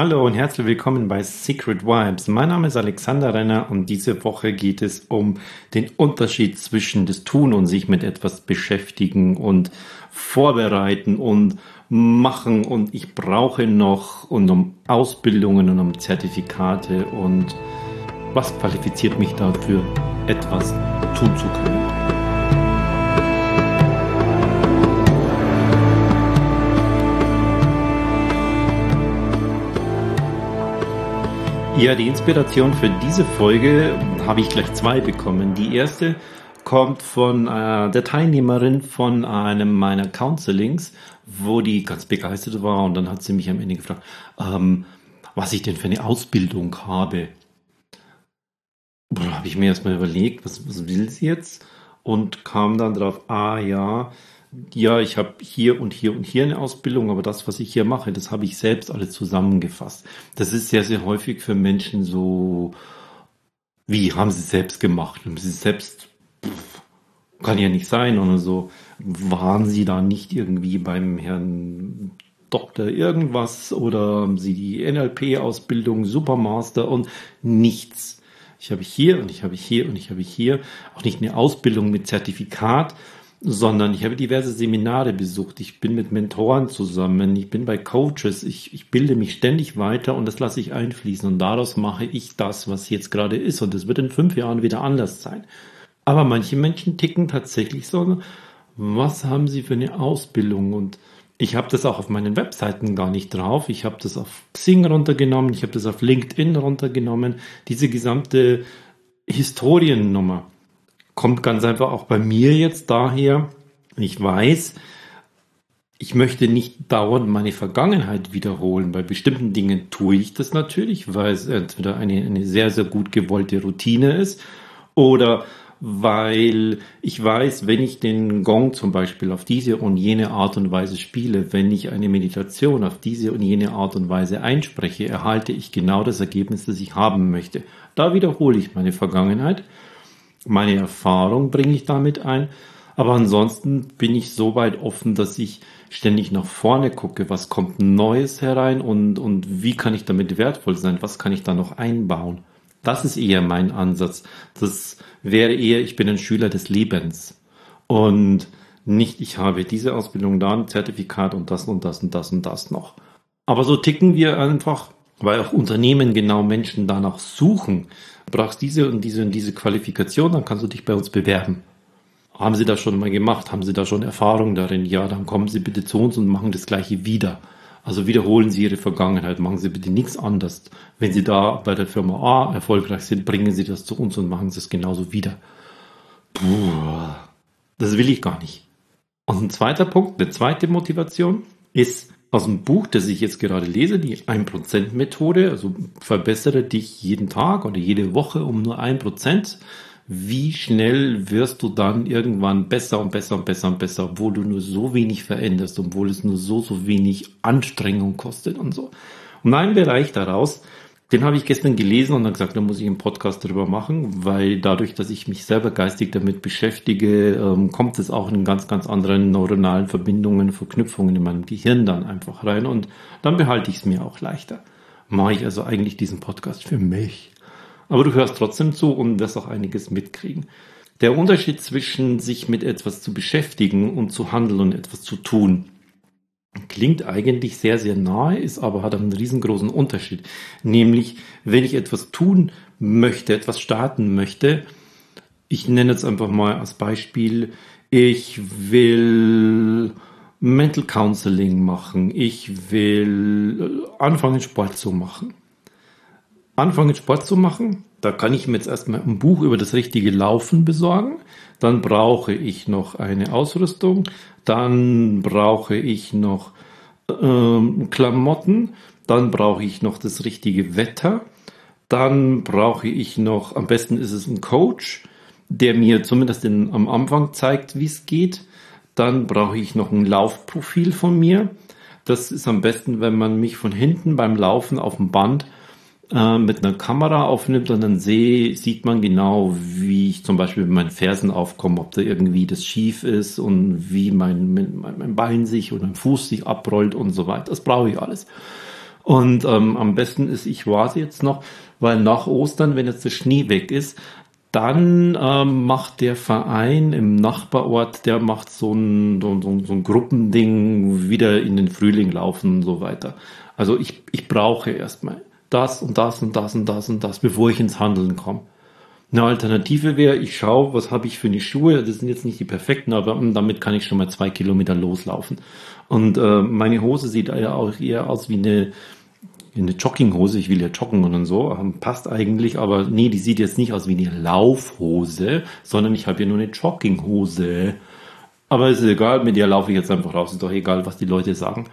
Hallo und herzlich willkommen bei Secret Vibes. Mein Name ist Alexander Renner und diese Woche geht es um den Unterschied zwischen das Tun und sich mit etwas beschäftigen und vorbereiten und machen und ich brauche noch und um Ausbildungen und um Zertifikate und was qualifiziert mich dafür, etwas tun zu können. Ja, die Inspiration für diese Folge habe ich gleich zwei bekommen. Die erste kommt von äh, der Teilnehmerin von einem meiner Counselings, wo die ganz begeistert war und dann hat sie mich am Ende gefragt, ähm, was ich denn für eine Ausbildung habe. Da habe ich mir erstmal überlegt, was, was will sie jetzt? Und kam dann drauf, ah ja, ja, ich habe hier und hier und hier eine Ausbildung, aber das, was ich hier mache, das habe ich selbst alles zusammengefasst. Das ist sehr, sehr häufig für Menschen so, wie haben sie selbst gemacht? Haben sie selbst, pff, kann ja nicht sein oder so. Waren sie da nicht irgendwie beim Herrn Doktor irgendwas oder haben sie die NLP-Ausbildung, Supermaster und nichts. Ich habe hier und ich habe hier und ich habe hier auch nicht eine Ausbildung mit Zertifikat, sondern ich habe diverse Seminare besucht. Ich bin mit Mentoren zusammen, ich bin bei Coaches, ich, ich bilde mich ständig weiter und das lasse ich einfließen und daraus mache ich das, was jetzt gerade ist und es wird in fünf Jahren wieder anders sein. Aber manche Menschen ticken tatsächlich so, was haben sie für eine Ausbildung und ich habe das auch auf meinen Webseiten gar nicht drauf. Ich habe das auf Xing runtergenommen, ich habe das auf LinkedIn runtergenommen. Diese gesamte Historiennummer kommt ganz einfach auch bei mir jetzt daher, ich weiß, ich möchte nicht dauernd meine Vergangenheit wiederholen. Bei bestimmten Dingen tue ich das natürlich, weil es entweder eine, eine sehr, sehr gut gewollte Routine ist oder weil ich weiß, wenn ich den Gong zum Beispiel auf diese und jene Art und Weise spiele, wenn ich eine Meditation auf diese und jene Art und Weise einspreche, erhalte ich genau das Ergebnis, das ich haben möchte. Da wiederhole ich meine Vergangenheit meine Erfahrung bringe ich damit ein. Aber ansonsten bin ich so weit offen, dass ich ständig nach vorne gucke, was kommt Neues herein und, und wie kann ich damit wertvoll sein, was kann ich da noch einbauen. Das ist eher mein Ansatz. Das wäre eher, ich bin ein Schüler des Lebens und nicht, ich habe diese Ausbildung da, ein Zertifikat und das und das und das und das noch. Aber so ticken wir einfach, weil auch Unternehmen genau Menschen danach suchen, Du brauchst diese und diese und diese Qualifikation, dann kannst du dich bei uns bewerben. Haben Sie das schon mal gemacht? Haben Sie da schon Erfahrung darin? Ja, dann kommen Sie bitte zu uns und machen das Gleiche wieder. Also wiederholen Sie Ihre Vergangenheit, machen Sie bitte nichts anders. Wenn Sie da bei der Firma A erfolgreich sind, bringen Sie das zu uns und machen Sie es genauso wieder. Puh, das will ich gar nicht. Und ein zweiter Punkt, eine zweite Motivation ist, aus dem Buch, das ich jetzt gerade lese, die 1%-Methode, also verbessere dich jeden Tag oder jede Woche um nur 1%. Wie schnell wirst du dann irgendwann besser und besser und besser und besser, obwohl du nur so wenig veränderst, obwohl es nur so, so wenig Anstrengung kostet und so. Und ein Bereich daraus den habe ich gestern gelesen und dann gesagt, da muss ich einen Podcast darüber machen, weil dadurch, dass ich mich selber geistig damit beschäftige, ähm, kommt es auch in ganz, ganz anderen neuronalen Verbindungen, Verknüpfungen in meinem Gehirn dann einfach rein und dann behalte ich es mir auch leichter. Mache ich also eigentlich diesen Podcast für mich. Aber du hörst trotzdem zu und wirst auch einiges mitkriegen. Der Unterschied zwischen sich mit etwas zu beschäftigen und zu handeln und etwas zu tun Klingt eigentlich sehr, sehr nahe, ist aber hat einen riesengroßen Unterschied. Nämlich, wenn ich etwas tun möchte, etwas starten möchte, ich nenne jetzt einfach mal als Beispiel, ich will Mental Counseling machen, ich will anfangen Sport zu machen. Anfangen Sport zu machen, da kann ich mir jetzt erstmal ein Buch über das richtige Laufen besorgen. Dann brauche ich noch eine Ausrüstung. Dann brauche ich noch ähm, Klamotten. Dann brauche ich noch das richtige Wetter. Dann brauche ich noch, am besten ist es ein Coach, der mir zumindest in, am Anfang zeigt, wie es geht. Dann brauche ich noch ein Laufprofil von mir. Das ist am besten, wenn man mich von hinten beim Laufen auf dem Band äh, mit einer Kamera aufnimmt und dann sehe, sieht man genau, wie ich zum Beispiel mit meinen Fersen aufkomme, ob da irgendwie das schief ist und wie mein, mein, mein Bein sich oder mein Fuß sich abrollt und so weiter. Das brauche ich alles. Und ähm, am besten ist, ich warte jetzt noch, weil nach Ostern, wenn jetzt der Schnee weg ist, dann ähm, macht der Verein im Nachbarort, der macht so ein, so, so, so ein Gruppending, wieder in den Frühling laufen und so weiter. Also ich, ich brauche erstmal das und das und das und das und das, bevor ich ins Handeln komme. Eine Alternative wäre, ich schaue, was habe ich für eine Schuhe. Das sind jetzt nicht die perfekten, aber hm, damit kann ich schon mal zwei Kilometer loslaufen. Und äh, meine Hose sieht ja auch eher aus wie eine, eine Jogginghose. Ich will ja joggen und so. Ähm, passt eigentlich, aber nee, die sieht jetzt nicht aus wie eine Laufhose, sondern ich habe ja nur eine Jogginghose. Aber ist egal, mit der laufe ich jetzt einfach raus. Ist doch egal, was die Leute sagen.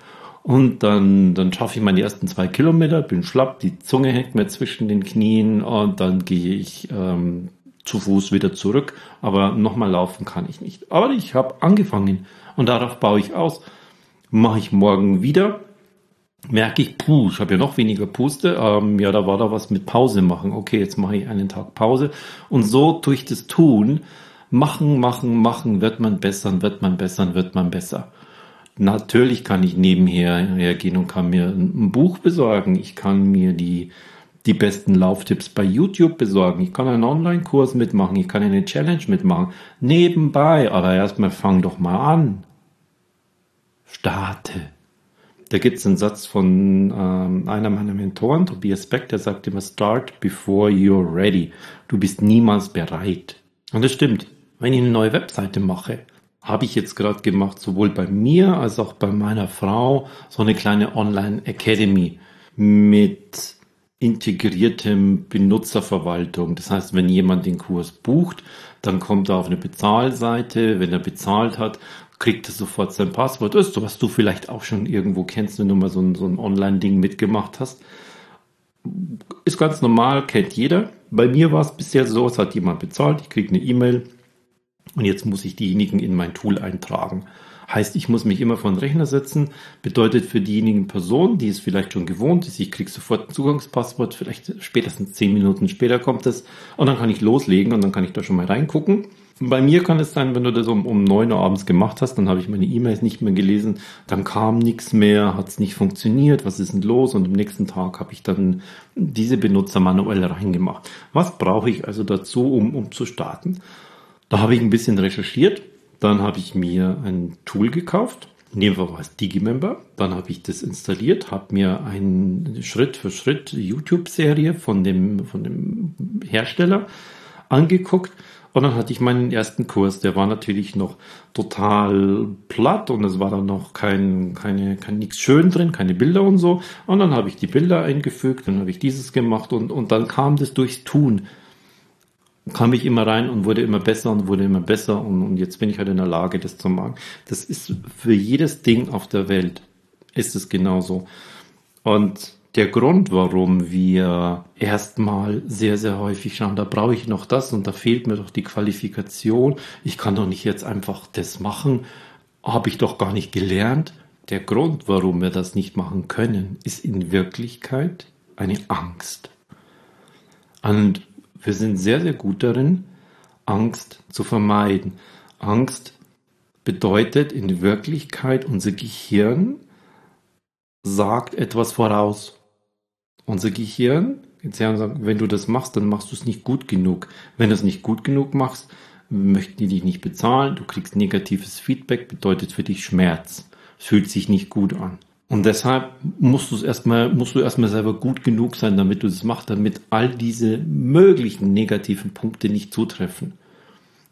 Und dann, dann schaffe ich meine ersten zwei Kilometer, bin schlapp, die Zunge hängt mir zwischen den Knien und dann gehe ich ähm, zu Fuß wieder zurück. Aber nochmal laufen kann ich nicht. Aber ich habe angefangen und darauf baue ich aus. Mache ich morgen wieder. Merke ich, puh, ich habe ja noch weniger Puste. Ähm, ja, da war da was mit Pause machen. Okay, jetzt mache ich einen Tag Pause. Und so durch das Tun, machen, machen, machen, wird man besser, wird man besser, wird man besser. Natürlich kann ich nebenher hergehen und kann mir ein Buch besorgen. Ich kann mir die, die besten Lauftipps bei YouTube besorgen. Ich kann einen Online-Kurs mitmachen. Ich kann eine Challenge mitmachen. Nebenbei. Aber erstmal fang doch mal an. Starte. Da gibt es einen Satz von ähm, einer meiner Mentoren, Tobias Beck, der sagt immer, start before you're ready. Du bist niemals bereit. Und das stimmt. Wenn ich eine neue Webseite mache, habe ich jetzt gerade gemacht, sowohl bei mir als auch bei meiner Frau, so eine kleine Online Academy mit integriertem Benutzerverwaltung. Das heißt, wenn jemand den Kurs bucht, dann kommt er auf eine Bezahlseite. Wenn er bezahlt hat, kriegt er sofort sein Passwort. Das ist was du vielleicht auch schon irgendwo kennst, wenn du mal so ein, so ein Online-Ding mitgemacht hast. Ist ganz normal, kennt jeder. Bei mir war es bisher so, es hat jemand bezahlt, ich kriege eine E-Mail, und jetzt muss ich diejenigen in mein Tool eintragen. Heißt, ich muss mich immer vor den Rechner setzen. Bedeutet für diejenigen Personen, die es vielleicht schon gewohnt ist, ich kriege sofort ein Zugangspasswort, vielleicht spätestens zehn Minuten später kommt es und dann kann ich loslegen und dann kann ich da schon mal reingucken. Bei mir kann es sein, wenn du das um, um 9 Uhr abends gemacht hast, dann habe ich meine E-Mails nicht mehr gelesen, dann kam nichts mehr, hat es nicht funktioniert, was ist denn los? Und am nächsten Tag habe ich dann diese Benutzer manuell reingemacht. Was brauche ich also dazu, um, um zu starten? Da habe ich ein bisschen recherchiert. Dann habe ich mir ein Tool gekauft. In dem Fall war es Digimember. Dann habe ich das installiert, habe mir eine Schritt für Schritt YouTube-Serie von dem, von dem Hersteller angeguckt. Und dann hatte ich meinen ersten Kurs, der war natürlich noch total platt und es war dann noch kein, keine, kein nichts schön drin, keine Bilder und so. Und dann habe ich die Bilder eingefügt, dann habe ich dieses gemacht und, und dann kam das durchs Tun kam ich immer rein und wurde immer besser und wurde immer besser und, und jetzt bin ich halt in der Lage, das zu machen. Das ist für jedes Ding auf der Welt ist es genauso. Und der Grund, warum wir erstmal sehr, sehr häufig schauen, da brauche ich noch das und da fehlt mir doch die Qualifikation. Ich kann doch nicht jetzt einfach das machen, habe ich doch gar nicht gelernt. Der Grund, warum wir das nicht machen können, ist in Wirklichkeit eine Angst. Und wir sind sehr, sehr gut darin, Angst zu vermeiden. Angst bedeutet in Wirklichkeit, unser Gehirn sagt etwas voraus. Unser Gehirn, jetzt sagen, wenn du das machst, dann machst du es nicht gut genug. Wenn du es nicht gut genug machst, möchten die dich nicht bezahlen, du kriegst negatives Feedback, bedeutet für dich Schmerz. Es fühlt sich nicht gut an. Und deshalb musst du es erstmal, musst du erstmal selber gut genug sein, damit du das machst, damit all diese möglichen negativen Punkte nicht zutreffen.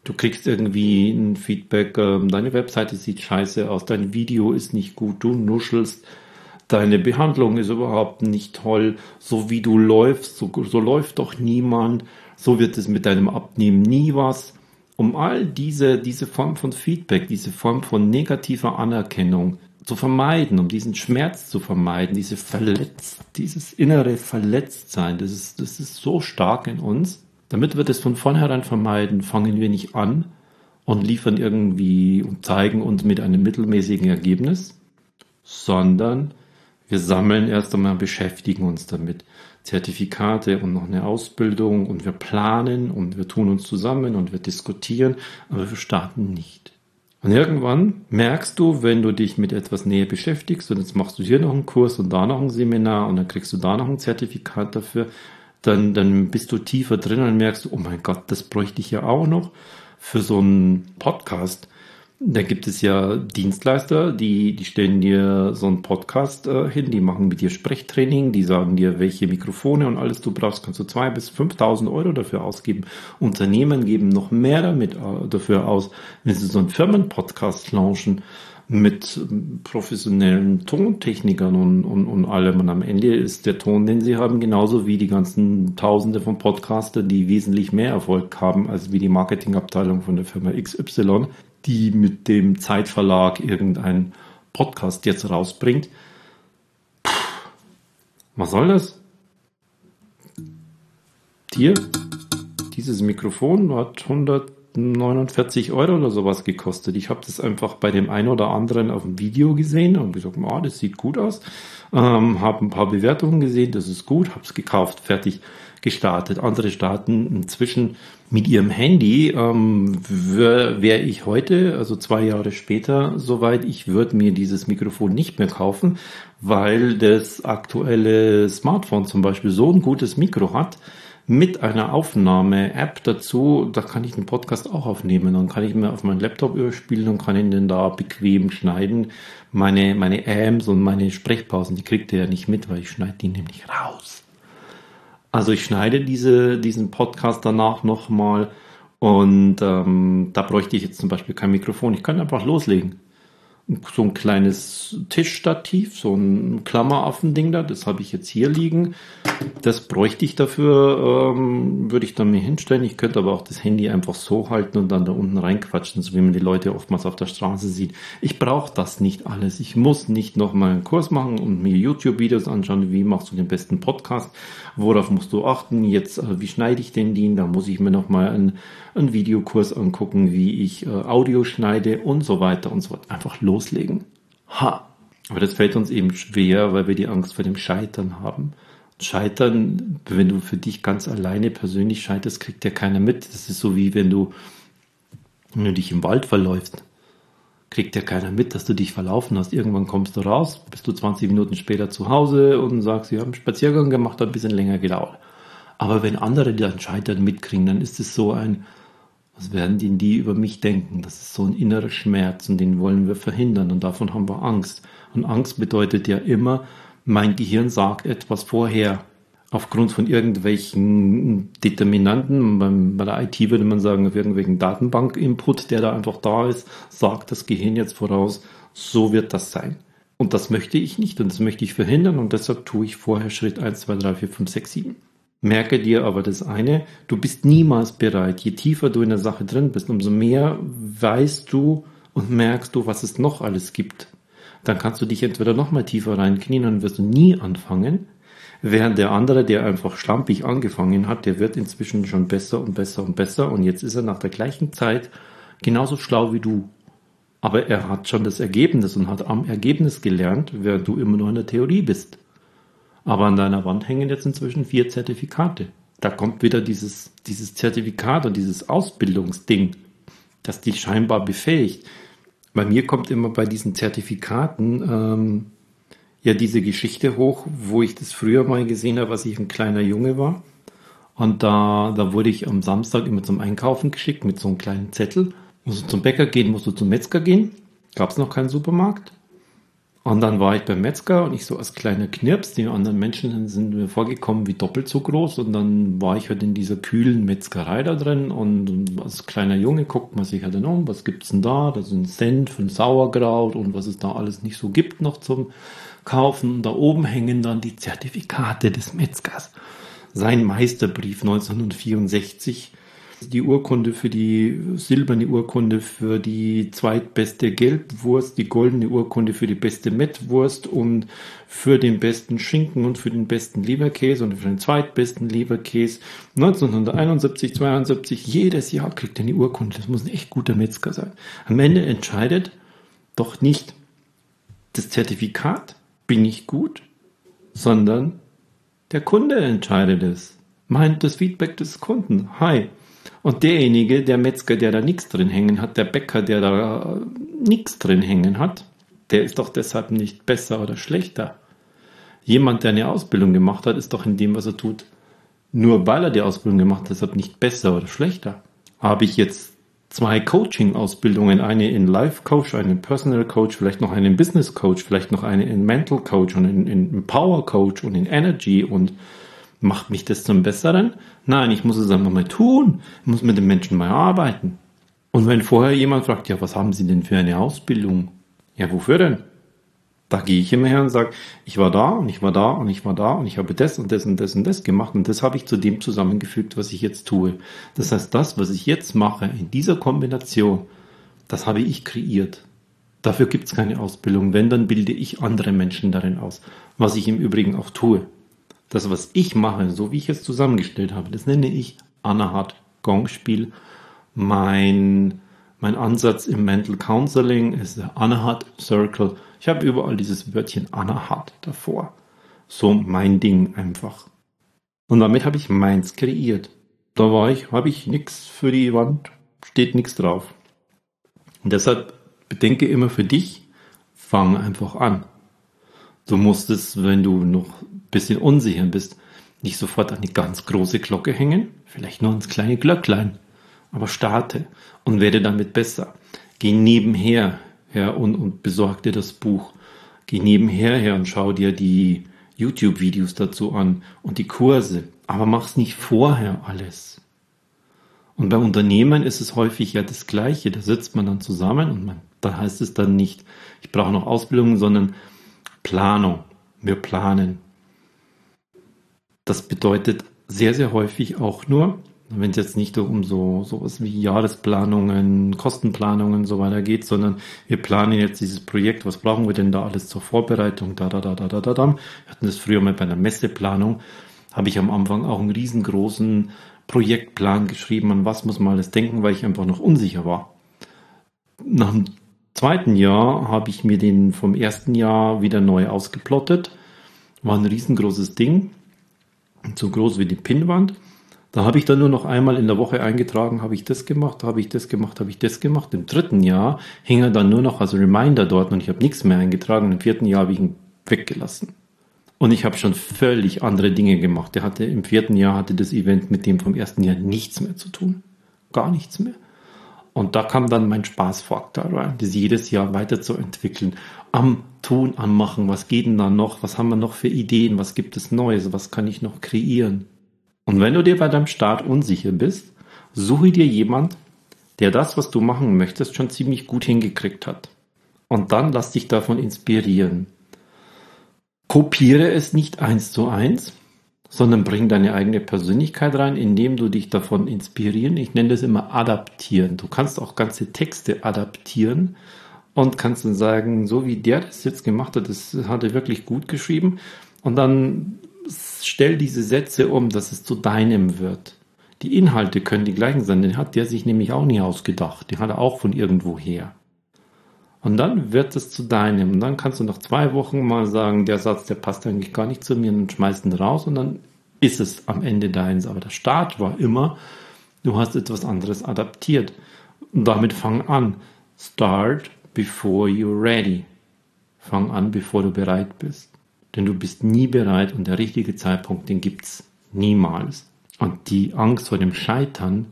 Du kriegst irgendwie ein Feedback, äh, deine Webseite sieht scheiße aus, dein Video ist nicht gut, du nuschelst, deine Behandlung ist überhaupt nicht toll, so wie du läufst, so, so läuft doch niemand, so wird es mit deinem Abnehmen nie was. Um all diese, diese Form von Feedback, diese Form von negativer Anerkennung zu vermeiden, um diesen Schmerz zu vermeiden, diese Verletz, dieses innere Verletztsein, das ist, das ist so stark in uns. Damit wir das von vornherein vermeiden, fangen wir nicht an und liefern irgendwie und zeigen uns mit einem mittelmäßigen Ergebnis, sondern wir sammeln erst einmal, beschäftigen uns damit. Zertifikate und noch eine Ausbildung und wir planen und wir tun uns zusammen und wir diskutieren, aber wir starten nicht. Und irgendwann merkst du, wenn du dich mit etwas näher beschäftigst und jetzt machst du hier noch einen Kurs und da noch ein Seminar und dann kriegst du da noch ein Zertifikat dafür, dann, dann bist du tiefer drin und merkst, oh mein Gott, das bräuchte ich ja auch noch für so einen Podcast. Da gibt es ja Dienstleister, die, die stellen dir so einen Podcast äh, hin, die machen mit dir Sprechtraining, die sagen dir, welche Mikrofone und alles du brauchst, kannst du zwei bis 5.000 Euro dafür ausgeben. Unternehmen geben noch mehr damit äh, dafür aus, wenn sie so einen Firmenpodcast launchen mit professionellen Tontechnikern und, und, und allem. Und am Ende ist der Ton, den sie haben, genauso wie die ganzen Tausende von Podcaster, die wesentlich mehr Erfolg haben als wie die Marketingabteilung von der Firma XY die mit dem Zeitverlag irgendein Podcast jetzt rausbringt. Puh, was soll das? Hier, dieses Mikrofon hat 149 Euro oder sowas gekostet. Ich habe das einfach bei dem einen oder anderen auf dem Video gesehen und gesagt, oh, das sieht gut aus. Ähm, habe ein paar Bewertungen gesehen, das ist gut, habe es gekauft, fertig gestartet. Andere starten inzwischen mit ihrem Handy. Ähm, Wäre ich heute, also zwei Jahre später, soweit, ich würde mir dieses Mikrofon nicht mehr kaufen, weil das aktuelle Smartphone zum Beispiel so ein gutes Mikro hat, mit einer Aufnahme-App dazu, da kann ich den Podcast auch aufnehmen. Dann kann ich mir auf meinen Laptop überspielen und kann ihn dann da bequem schneiden. Meine, meine Ams und meine Sprechpausen, die kriegt ihr ja nicht mit, weil ich schneide die nämlich raus. Also ich schneide diese, diesen Podcast danach nochmal und ähm, da bräuchte ich jetzt zum Beispiel kein Mikrofon. Ich kann einfach loslegen so ein kleines Tischstativ, so ein Klammeraffending da, das habe ich jetzt hier liegen. Das bräuchte ich dafür, ähm, würde ich dann mir hinstellen. Ich könnte aber auch das Handy einfach so halten und dann da unten reinquatschen, so wie man die Leute oftmals auf der Straße sieht. Ich brauche das nicht alles. Ich muss nicht noch mal einen Kurs machen und mir YouTube-Videos anschauen, wie machst du den besten Podcast, worauf musst du achten, jetzt, äh, wie schneide ich den den, da muss ich mir noch mal einen, einen Videokurs angucken, wie ich äh, Audio schneide und so weiter und so fort. Einfach los loslegen. Ha! Aber das fällt uns eben schwer, weil wir die Angst vor dem Scheitern haben. Scheitern, wenn du für dich ganz alleine persönlich scheiterst, kriegt ja keiner mit. Das ist so wie wenn du, wenn du dich im Wald verläufst. Kriegt ja keiner mit, dass du dich verlaufen hast. Irgendwann kommst du raus, bist du 20 Minuten später zu Hause und sagst, wir haben einen Spaziergang gemacht, hat ein bisschen länger gedauert. Aber wenn andere dann Scheitern mitkriegen, dann ist es so ein, was werden denn die über mich denken? Das ist so ein innerer Schmerz und den wollen wir verhindern und davon haben wir Angst. Und Angst bedeutet ja immer, mein Gehirn sagt etwas vorher. Aufgrund von irgendwelchen Determinanten, bei der IT würde man sagen, auf irgendwelchen Datenbank-Input, der da einfach da ist, sagt das Gehirn jetzt voraus, so wird das sein. Und das möchte ich nicht und das möchte ich verhindern und deshalb tue ich vorher Schritt 1, 2, 3, 4, 5, 6, 7. Merke dir aber das eine, du bist niemals bereit. Je tiefer du in der Sache drin bist, umso mehr weißt du und merkst du, was es noch alles gibt. Dann kannst du dich entweder noch mal tiefer reinknien und wirst du nie anfangen, während der andere, der einfach schlampig angefangen hat, der wird inzwischen schon besser und besser und besser und jetzt ist er nach der gleichen Zeit genauso schlau wie du. Aber er hat schon das Ergebnis und hat am Ergebnis gelernt, während du immer noch in der Theorie bist. Aber an deiner Wand hängen jetzt inzwischen vier Zertifikate. Da kommt wieder dieses, dieses Zertifikat und dieses Ausbildungsding, das dich scheinbar befähigt. Bei mir kommt immer bei diesen Zertifikaten ähm, ja diese Geschichte hoch, wo ich das früher mal gesehen habe, als ich ein kleiner Junge war. Und da, da wurde ich am Samstag immer zum Einkaufen geschickt mit so einem kleinen Zettel. Musst du zum Bäcker gehen, musst du zum Metzger gehen. Gab es noch keinen Supermarkt. Und dann war ich beim Metzger und ich so als kleiner Knirps, die anderen Menschen sind mir vorgekommen wie doppelt so groß und dann war ich halt in dieser kühlen Metzgerei da drin und als kleiner Junge guckt man sich halt dann um, was gibt's denn da? Da sind Senf und Sauerkraut und was es da alles nicht so gibt noch zum Kaufen. Und da oben hängen dann die Zertifikate des Metzgers. Sein Meisterbrief 1964 die Urkunde für die silberne Urkunde für die zweitbeste Gelbwurst, die goldene Urkunde für die beste Mettwurst und für den besten Schinken und für den besten Leberkäse und für den zweitbesten Leberkäse. 1971, 72, jedes Jahr kriegt er eine Urkunde. Das muss ein echt guter Metzger sein. Am Ende entscheidet doch nicht das Zertifikat, bin ich gut, sondern der Kunde entscheidet es. Meint das Feedback des Kunden. Hi, Und derjenige, der Metzger, der da nichts drin hängen hat, der Bäcker, der da nichts drin hängen hat, der ist doch deshalb nicht besser oder schlechter. Jemand, der eine Ausbildung gemacht hat, ist doch in dem, was er tut, nur weil er die Ausbildung gemacht hat, deshalb nicht besser oder schlechter. Habe ich jetzt zwei Coaching-Ausbildungen, eine in Life Coach, eine in Personal Coach, vielleicht noch eine in Business Coach, vielleicht noch eine in Mental Coach und in, in Power Coach und in Energy und macht mich das zum Besseren? Nein, ich muss es einfach mal tun. Ich muss mit den Menschen mal arbeiten. Und wenn vorher jemand fragt, ja, was haben Sie denn für eine Ausbildung? Ja, wofür denn? Da gehe ich immer her und sage, ich war da und ich war da und ich war da und ich habe das und das und das und das gemacht und das habe ich zu dem zusammengefügt, was ich jetzt tue. Das heißt, das, was ich jetzt mache in dieser Kombination, das habe ich kreiert. Dafür gibt es keine Ausbildung. Wenn, dann bilde ich andere Menschen darin aus. Was ich im Übrigen auch tue. Das, was ich mache, so wie ich es zusammengestellt habe, das nenne ich Anahat Gongspiel. Mein, mein Ansatz im Mental Counseling ist der Anahat Circle ich habe überall dieses Wörtchen Anahat davor. So mein Ding einfach. Und damit habe ich meins kreiert. Da war ich, habe ich nichts für die Wand, steht nichts drauf. Und deshalb bedenke immer für dich, fang einfach an. Du musst es, wenn du noch bisschen unsicher bist, nicht sofort an die ganz große Glocke hängen, vielleicht nur ans kleine Glöcklein. Aber starte und werde damit besser. Geh nebenher ja, und, und besorg dir das Buch. Geh nebenher her und schau dir die YouTube-Videos dazu an und die Kurse. Aber mach's nicht vorher alles. Und bei Unternehmen ist es häufig ja das Gleiche. Da sitzt man dann zusammen und man, da heißt es dann nicht, ich brauche noch Ausbildung, sondern Planung. Wir planen. Das bedeutet sehr, sehr häufig auch nur, wenn es jetzt nicht um so sowas wie Jahresplanungen, Kostenplanungen und so weiter geht, sondern wir planen jetzt dieses Projekt, was brauchen wir denn da alles zur Vorbereitung, da, da, da, da, da, da, da. Wir hatten das früher mal bei einer Messeplanung, habe ich am Anfang auch einen riesengroßen Projektplan geschrieben, an was muss man alles denken, weil ich einfach noch unsicher war. Nach dem zweiten Jahr habe ich mir den vom ersten Jahr wieder neu ausgeplottet. War ein riesengroßes Ding, so groß wie die Pinnwand da habe ich dann nur noch einmal in der Woche eingetragen, habe ich das gemacht, habe ich das gemacht, habe ich das gemacht. Im dritten Jahr hing er dann nur noch als Reminder dort und ich habe nichts mehr eingetragen. Im vierten Jahr habe ich ihn weggelassen. Und ich habe schon völlig andere Dinge gemacht. Der hatte im vierten Jahr hatte das Event mit dem vom ersten Jahr nichts mehr zu tun. Gar nichts mehr. Und da kam dann mein Spaßfaktor rein, das jedes Jahr weiterzuentwickeln. Am Tun, am Machen. Was geht denn da noch? Was haben wir noch für Ideen? Was gibt es Neues? Was kann ich noch kreieren? Und wenn du dir bei deinem Start unsicher bist, suche dir jemand, der das, was du machen möchtest, schon ziemlich gut hingekriegt hat. Und dann lass dich davon inspirieren. Kopiere es nicht eins zu eins, sondern bring deine eigene Persönlichkeit rein, indem du dich davon inspirieren. Ich nenne das immer adaptieren. Du kannst auch ganze Texte adaptieren und kannst dann sagen, so wie der das jetzt gemacht hat, das hat er wirklich gut geschrieben. Und dann stell diese Sätze um, dass es zu deinem wird. Die Inhalte können die gleichen sein, den hat der sich nämlich auch nie ausgedacht. Die hat er auch von irgendwo her. Und dann wird es zu deinem. Und dann kannst du nach zwei Wochen mal sagen, der Satz, der passt eigentlich gar nicht zu mir und schmeißt ihn raus und dann ist es am Ende deins. Aber der Start war immer, du hast etwas anderes adaptiert. Und damit fang an. Start before you're ready. Fang an, bevor du bereit bist. Denn du bist nie bereit und der richtige Zeitpunkt, den gibt's niemals. Und die Angst vor dem Scheitern,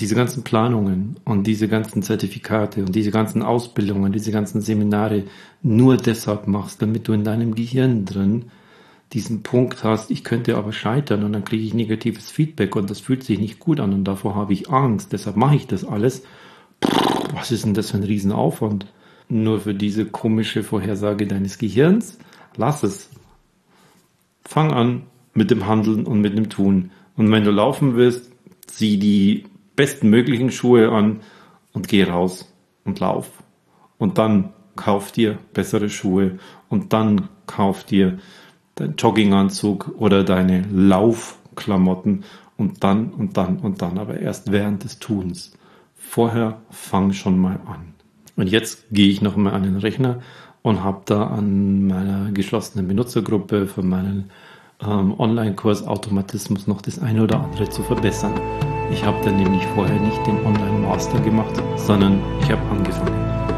diese ganzen Planungen und diese ganzen Zertifikate und diese ganzen Ausbildungen, diese ganzen Seminare nur deshalb machst, damit du in deinem Gehirn drin diesen Punkt hast, ich könnte aber scheitern und dann kriege ich negatives Feedback und das fühlt sich nicht gut an und davor habe ich Angst, deshalb mache ich das alles. was ist denn das für ein Riesenaufwand? Nur für diese komische Vorhersage deines Gehirns? Lass es. Fang an mit dem Handeln und mit dem Tun. Und wenn du laufen willst, zieh die besten möglichen Schuhe an und geh raus und lauf. Und dann kauf dir bessere Schuhe und dann kauf dir deinen Jogginganzug oder deine Laufklamotten und dann und dann und dann, aber erst während des Tuns. Vorher fang schon mal an. Und jetzt gehe ich nochmal an den Rechner und habe da an meiner geschlossenen Benutzergruppe von meinen ähm, Online-Kurs Automatismus noch das eine oder andere zu verbessern. Ich habe dann nämlich vorher nicht den Online-Master gemacht, sondern ich habe angefangen.